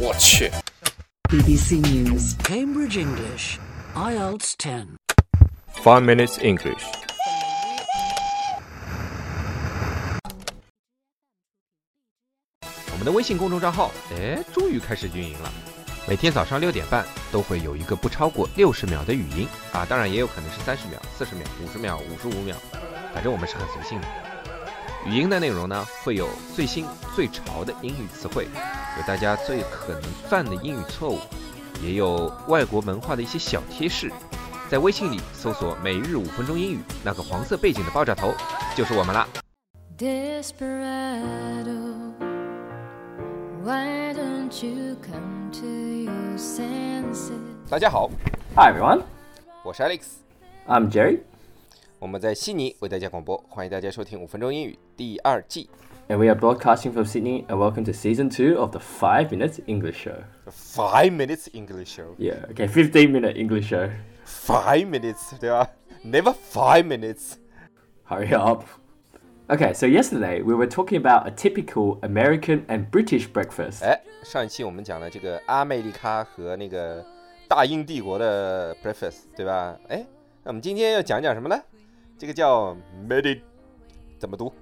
我去。BBC News. Cambridge English, IELTS 10. Five minutes English。我们的微信公众账号，哎，终于开始运营了。每天早上六点半都会有一个不超过六十秒的语音啊，当然也有可能是三十秒、四十秒、五十秒、五十五秒，反正我们是很随性的。语音的内容呢，会有最新最潮的英语词汇，有大家最可能犯的英语错误，也有外国文化的一些小贴士。在微信里搜索“每日五分钟英语”，那个黄色背景的爆炸头就是我们啦。Desperado, why don't you come to your senses? 大家好，Hi everyone, 我是 Alex，I'm Jerry, 我们在悉尼为大家广播，欢迎大家收听五分钟英语第二季。and we are broadcasting from Sydney. And welcome to season two of the Five Minutes English Show. Five minutes English show. Yeah, okay, 15 minute English show. Five minutes，对吧？Never five minutes。 Hurry up. Okay, so yesterday we were talking about a typical American and British breakfast. 哎，上一期我们讲了这个阿美利卡和那个大英帝国的 breakfast，对吧？哎，那我们今天要讲讲什么呢？这个叫 Medi， 怎么读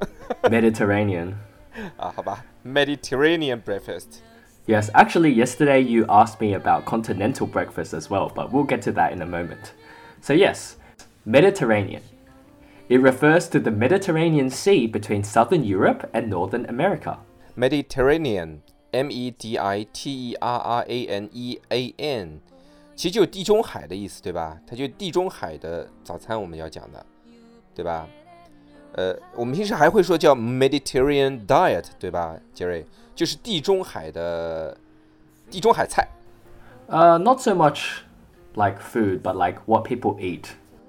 Mediterranean. 啊？好吧，Mediterranean breakfast。 Yes, actually, yesterday you asked me about continental breakfast as well, but we'll get to that in a moment. So, yes, Mediterranean. It refers to the Mediterranean Sea between southern Europe and northern America. Mediterranean，M E D I T E R R A N E A N，其实就是地中海的意思，对吧？它就是地中海的早餐，我们要讲的，对吧？ 呃，我们平时还会说叫 Mediterranean diet，对吧，杰瑞？就是地中海的地中海菜 Uh, not so much like food, but like what people eat.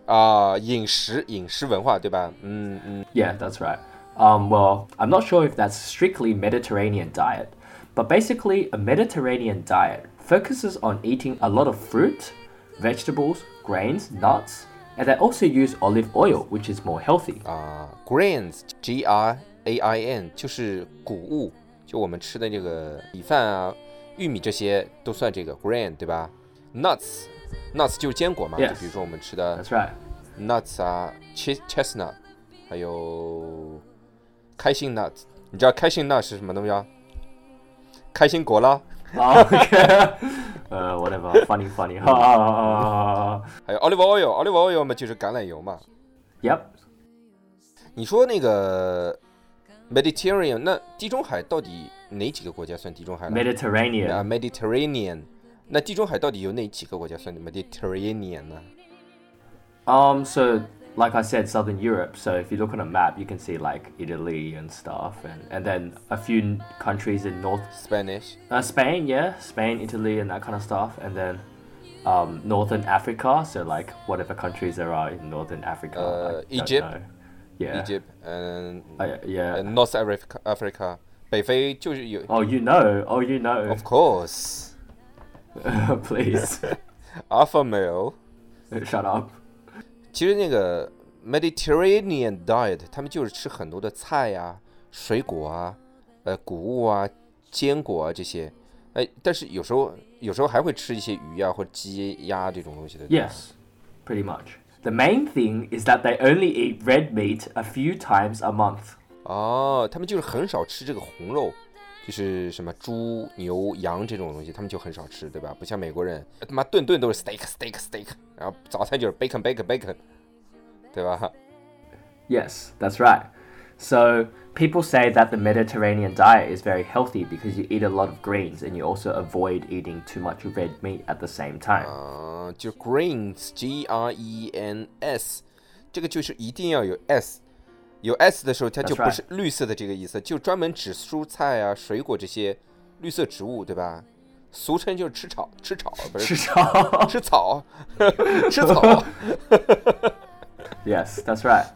啊、饮食饮食文化，对吧？嗯嗯， Yeah, that's right. Um, well, I'm not sure if that's strictly Mediterranean diet, but basically, a Mediterranean diet focuses on eating a lot of fruit, vegetables, grains, nuts, and they also use olive oil, which is more healthy. 啊、g r a i n s G R A I N 就是谷物，就我们吃的这个米饭啊、玉米这些都算这个 grain，对吧？Nuts nuts 就是坚果嘛 Yes 就比如说我们吃的 That's right. nuts 啊，ches chestnut，还有开心 nut，你知道开心 nut 是什么东西啊？开心果啦， Oh, okay. uh, whatever. Funny, funny. 还有 olive oil，olive oil 嘛就是橄榄油嘛。 yep. 你说那个 Mediterranean，那地中海到底哪几个国家算地中海呢？ Mediterranean. 啊，Mediterranean，那地中海到底有哪几个国家算 Mediterranean 呢？ Um, so like I said, Southern Europe. So if you look on a map, you can see like Italy and stuff, and, and then a few countries in North Spanish， uh, Spain, yeah, Spain, Italy, and that kind of stuff, and then um, Northern Africa. So like whatever countries there are in Northern Africa. Uh, I don't Egypt. know. Yeah. Egypt，嗯、 Uh, yeah. North Africa Africa，北非就是有 oh, you know. Oh, you know. ，Of course， Please, Alpha male。 shut up. 其实那个 Mediterranean diet，他们就是吃很多的菜呀、水果啊、呃谷物啊、坚果啊这些。哎，但是有时候 有时候还会吃一些鱼啊或者鸡鸭这种东西的。对吧 Yes, pretty much. The main thing is that they only eat red meat a few times a month. 哦，他们就是很少吃这个红肉，就是什么猪、牛、羊这种东西，他们就很少吃，对吧？不像美国人，他妈顿顿都是 steak steak steak，然后早餐就是 bacon bacon bacon，对吧？ Yes, that's right. So people say that the Mediterranean diet is very healthy because you eat a lot of greens and you also avoid eating too much red meat at the same time. 啊、就 greens，G R E N S，这个就是一定要有 S，有 S 的时候，它就 That's 不是绿色的这个意思，就专门指蔬菜啊、水果这些绿色植物，对吧？俗称就是吃草，吃草不是吃草，吃草。 yes, that's right.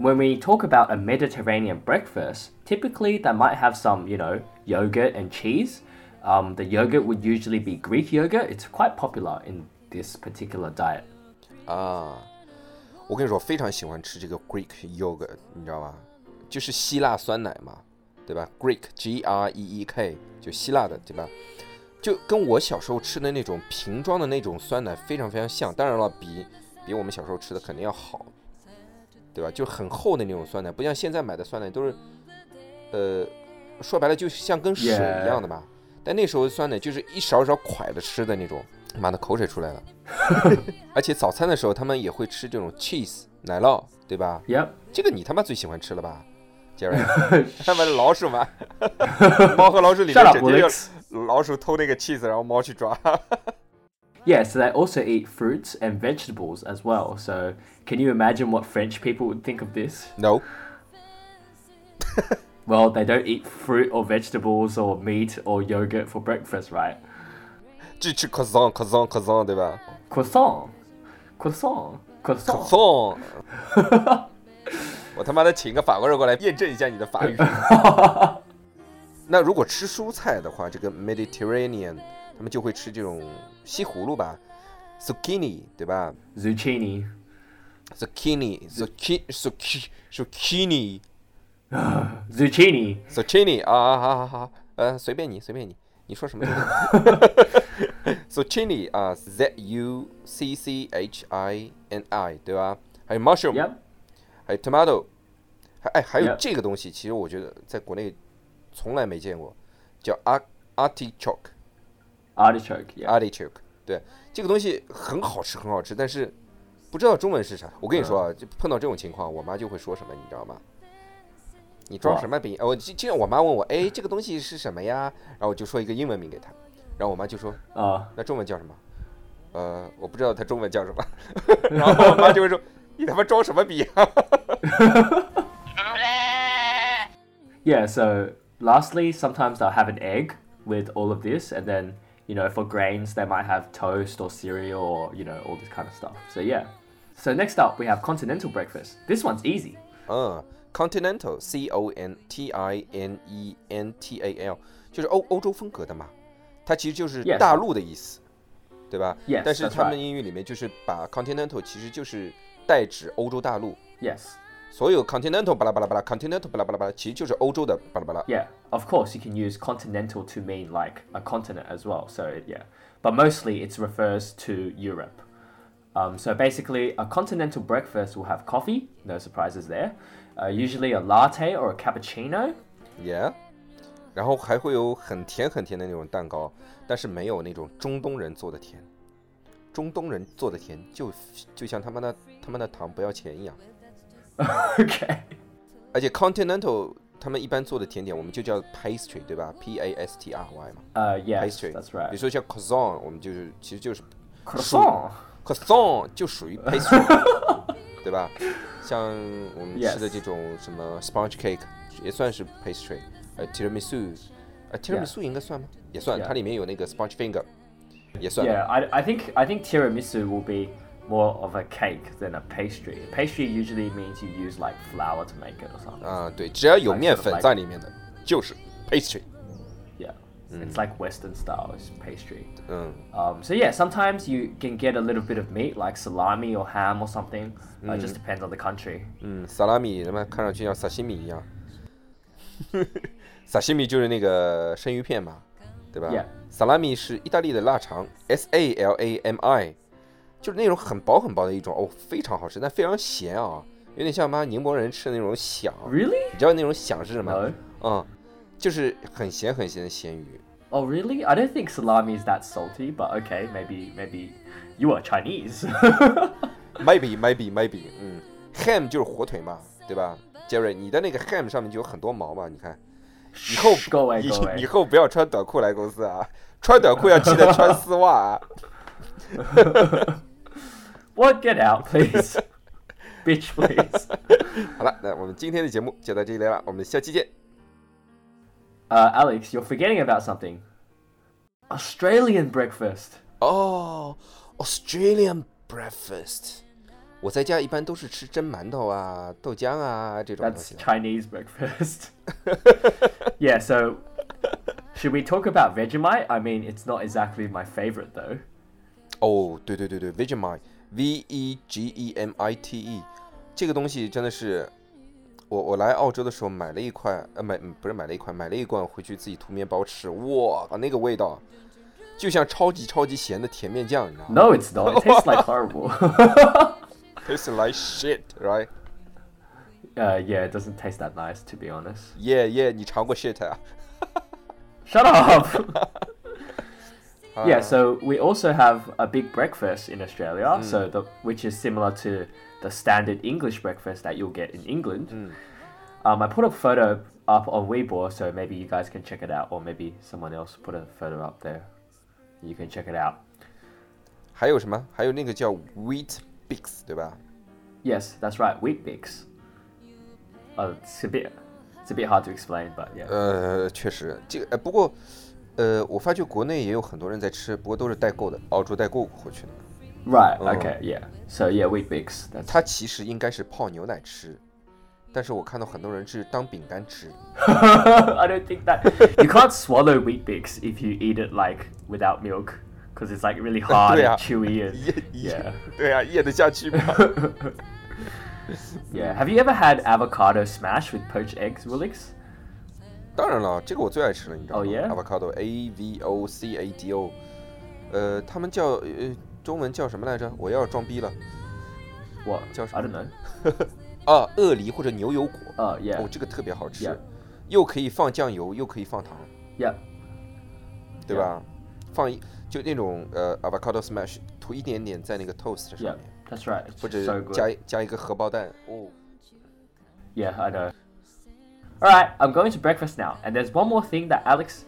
When we talk about a Mediterranean breakfast, typically they might have some, you know, yogurt and cheese. Um, the yogurt would usually be Greek yogurt. It's quite popular in this particular diet. 啊，我跟你说，非常喜欢吃这个 Greek yogurt，你知道吧？就是希腊酸奶嘛，对吧？Greek G R E E K 就希腊的，对吧？ 就跟我小时候吃的那种瓶装的那种酸奶非常非常像。当然了，比比我们小时候吃的肯定要好， 对吧？就很厚的那种酸奶，不像现在买的酸奶都是，呃，说白了就像跟水一样的嘛。但那时候酸奶就是一勺一勺蒯着吃的那种，妈的口水出来了。而且早餐的时候他们也会吃这种 cheese 奶酪，对吧？Yep. 这个你他妈最喜欢吃了吧，杰瑞？他妈的老鼠嘛，猫和老鼠里面整天.有老鼠偷那个 cheese，然后猫去抓。Yeah, so they also eat fruits and vegetables as well. So can you imagine what French people would think of this? No， Well, they don't eat fruit or vegetables or meat or yogurt for breakfast, right? 只吃 croissant croissant croissant，对吧 Croissant, croissant, croissant. ？croissant。我他妈的请个法国人过来验证一下你的法语。那如果吃蔬菜的话，这个 Mediterranean 他们就会吃这种西葫芦吧，zucchini 对吧 Zucchini.？zucchini zucchini zucchini zucchini Zucchini. zucchini 啊啊好好好，呃随便你随便你，你说什么 zucchini 啊，z u c c h i n i 对吧？还有 mushroom，Yep. 还有 tomato，还哎还有这个东西，其实我觉得在国内从来没见过，叫 art artichoke Artichoke. Yeah. artichoke，对，这个东西很好吃很好吃，但是不知道中文是啥。我跟你说啊，就碰到这种情况，我妈就会说什么，你知道吗？你装什么逼？哦，今今天我妈问我，哎，这个东西是什么呀？然后我就说一个英文名给她，然后我妈就说， Uh, 那中文叫什么？呃，我不知道它中文叫什么。然后我妈就会说，你他妈装什么逼啊？ yeah, so lastly, sometimes they'll have an egg with all of this, and then, you know, for grains, they might have toast or cereal or, you know, all this kind of stuff. So, yeah. So, next up, we have continental breakfast. This one's easy. 嗯，continental，c o n t i n e n t a l，就是欧欧洲风格的嘛，它其实就是 Yes. 大陆的意思，对吧 Yes, 但是 that's 他们 right. 英语里面就是把 continental 其实就是代指欧洲大陆， Yes. 所有 continental 巴拉巴拉巴拉 continental 巴拉巴拉巴拉，其实就是欧洲的巴拉巴拉。 Yeah, of course, you can use continental to mean like a continent as well. So, yeah. But mostly it refers to Europe. Um, so, basically, a continental breakfast will have coffee, no surprises there. Uh, usually a latte or a cappuccino. Yeah，然后还会有很甜很甜的那种蛋糕，但是没有那种中东人做的甜。中东人做的甜就就像他们的他们的糖不要钱一样。 Okay. 而且 continental 他们一般做的甜点，我们就叫 pastry，对吧？P A S T R Y 嘛 Uh, yes,，pastry。that's 比 right. 如说像 croissant，我们就是其实就是 Croissant. croissant 就属于 pastry，对吧？像我们吃的这种什么 sponge cake 也算是 pastry，呃，tiramisu，呃，tiramisu 应该算吗？也算它里面有那个 sponge finger，也算。Yeah, I, I think I think tiramisu will be more of a cake than a pastry. Pastry usually means you use like flour to make it or something. 啊，对，只要有 Like 面 sort of 粉 like- 在里面的，就是 pastry。 Yeah. It's like Western style is pastry. 嗯 Um, so yeah, sometimes you can get a little bit of meat like salami or ham or something. Uh, it just depends on the country. 嗯，萨拉米他妈看上去像萨西米一样。萨西米就是那个生鱼片嘛，对吧 Yeah 萨拉米是意大利的腊肠，S A L A M I， 就是那种很薄很薄的一种哦，非常好吃，但非常咸啊，有点像妈宁波人吃的那种响。Really？你知道那种响是什么吗？嗯，就是很咸很咸的咸鱼。Oh really? I don't think salami is that salty, but okay, maybe maybe you are Chinese. Maybe maybe maybe. 嗯，ham 就是火腿嘛，对吧？杰瑞，你的那个 ham 上面就有很多毛嘛，你看。以后以后不要穿短裤来公司啊！穿短裤要记得穿丝袜啊！哈哈哈。What? Get out, please. Bitch, please. 好了，那我们今天的节目就到这里了，我们下期见。 Uh, Alex, you're forgetting about something. Australian breakfast. 哦、a u s t r a l i a n breakfast。我在家一般都是吃蒸馒头啊、豆浆啊这种东 That's 西的。 Chinese breakfast. yeah, so should we talk about Vegemite? I mean, it's not exactly my favorite though. 哦，对对对对 ，Vegemite，V E G E M I T E，这个东西真的是，我我来澳洲的时候买了一块，呃买嗯不是买了一块，买了一罐回去自己涂面包吃，哇，那个味道，就像超级超级咸的甜面酱，你知道吗 No, it's not. It tastes like horrible.？Tastes like shit, right? uh, yeah, it doesn't taste that nice, to be honest. Yeah, yeah，你尝过 shit 啊？Shut up. Yeah, um, so we also have a big breakfast in Australia, mm. so the, which is similar to the standard English breakfast that you'll get in England. Mm. Um, I put a photo up on Weibo, so maybe you guys can check it out, or maybe someone else put a photo up there. You can check it out. 还有什么？还有那个叫 Wheat Bix，对吧？Yes, that's right, Weet-Bix. Uh, it's a bit, it's a bit hard to explain, but yeah. 呃，我发觉国内也有很多人在吃，不过都是代购的，澳洲代购过去的。right. oh. Okay. Yeah. So yeah, wheat bix. That's 它其实应该是泡牛奶吃，但是我看到很多人是当饼干吃。I don't think that you can't swallow wheat bix if you eat it like without milk because it's like really hard and chewy and yeah 对啊，咽得下去吗？yeah. Have you ever had avocado smash with poached eggs, Willix? 当然了，这个我最爱吃了，你知道吗？Avocado，A V O C A D O，呃，他们叫呃，中文叫什么来着？我要装逼了，我叫什么？啊，鳄梨或者牛油果。啊，yeah，哦，这个特别好吃，又可以放酱油，又可以放糖。Yeah，对吧？放一就那种呃，avocado smash，涂一点点在那个 toast 上面。That's right，或者加加一个荷包蛋。Oh，yeah，I know。Alright, I'm going to breakfast now, and there's one more thing that Alex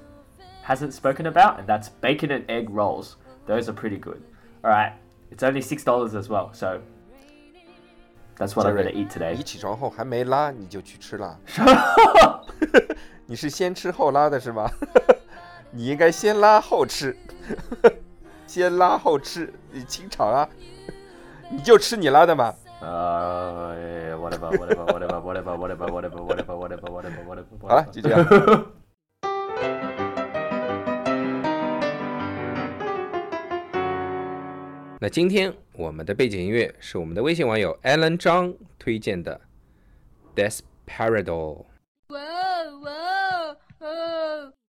hasn't spoken about, and that's bacon and egg rolls. Those are pretty good. Alright, it's only $6 as well, so that's what I'm going to eat today. 你起床后还没拉你就去吃了，你是先吃后拉的是吗？你应该先拉后吃，先拉后吃，你清场啊！你就吃你拉的嘛。 Uh, yeah, whatever, whatever, whatever, whatever, whatever, whatever, whatever, whatever, whatever, whatever. 好了，whatever. 就这样。那今天我们的背景音乐是我们的微信网友 Alan 张推荐的《Desperado》。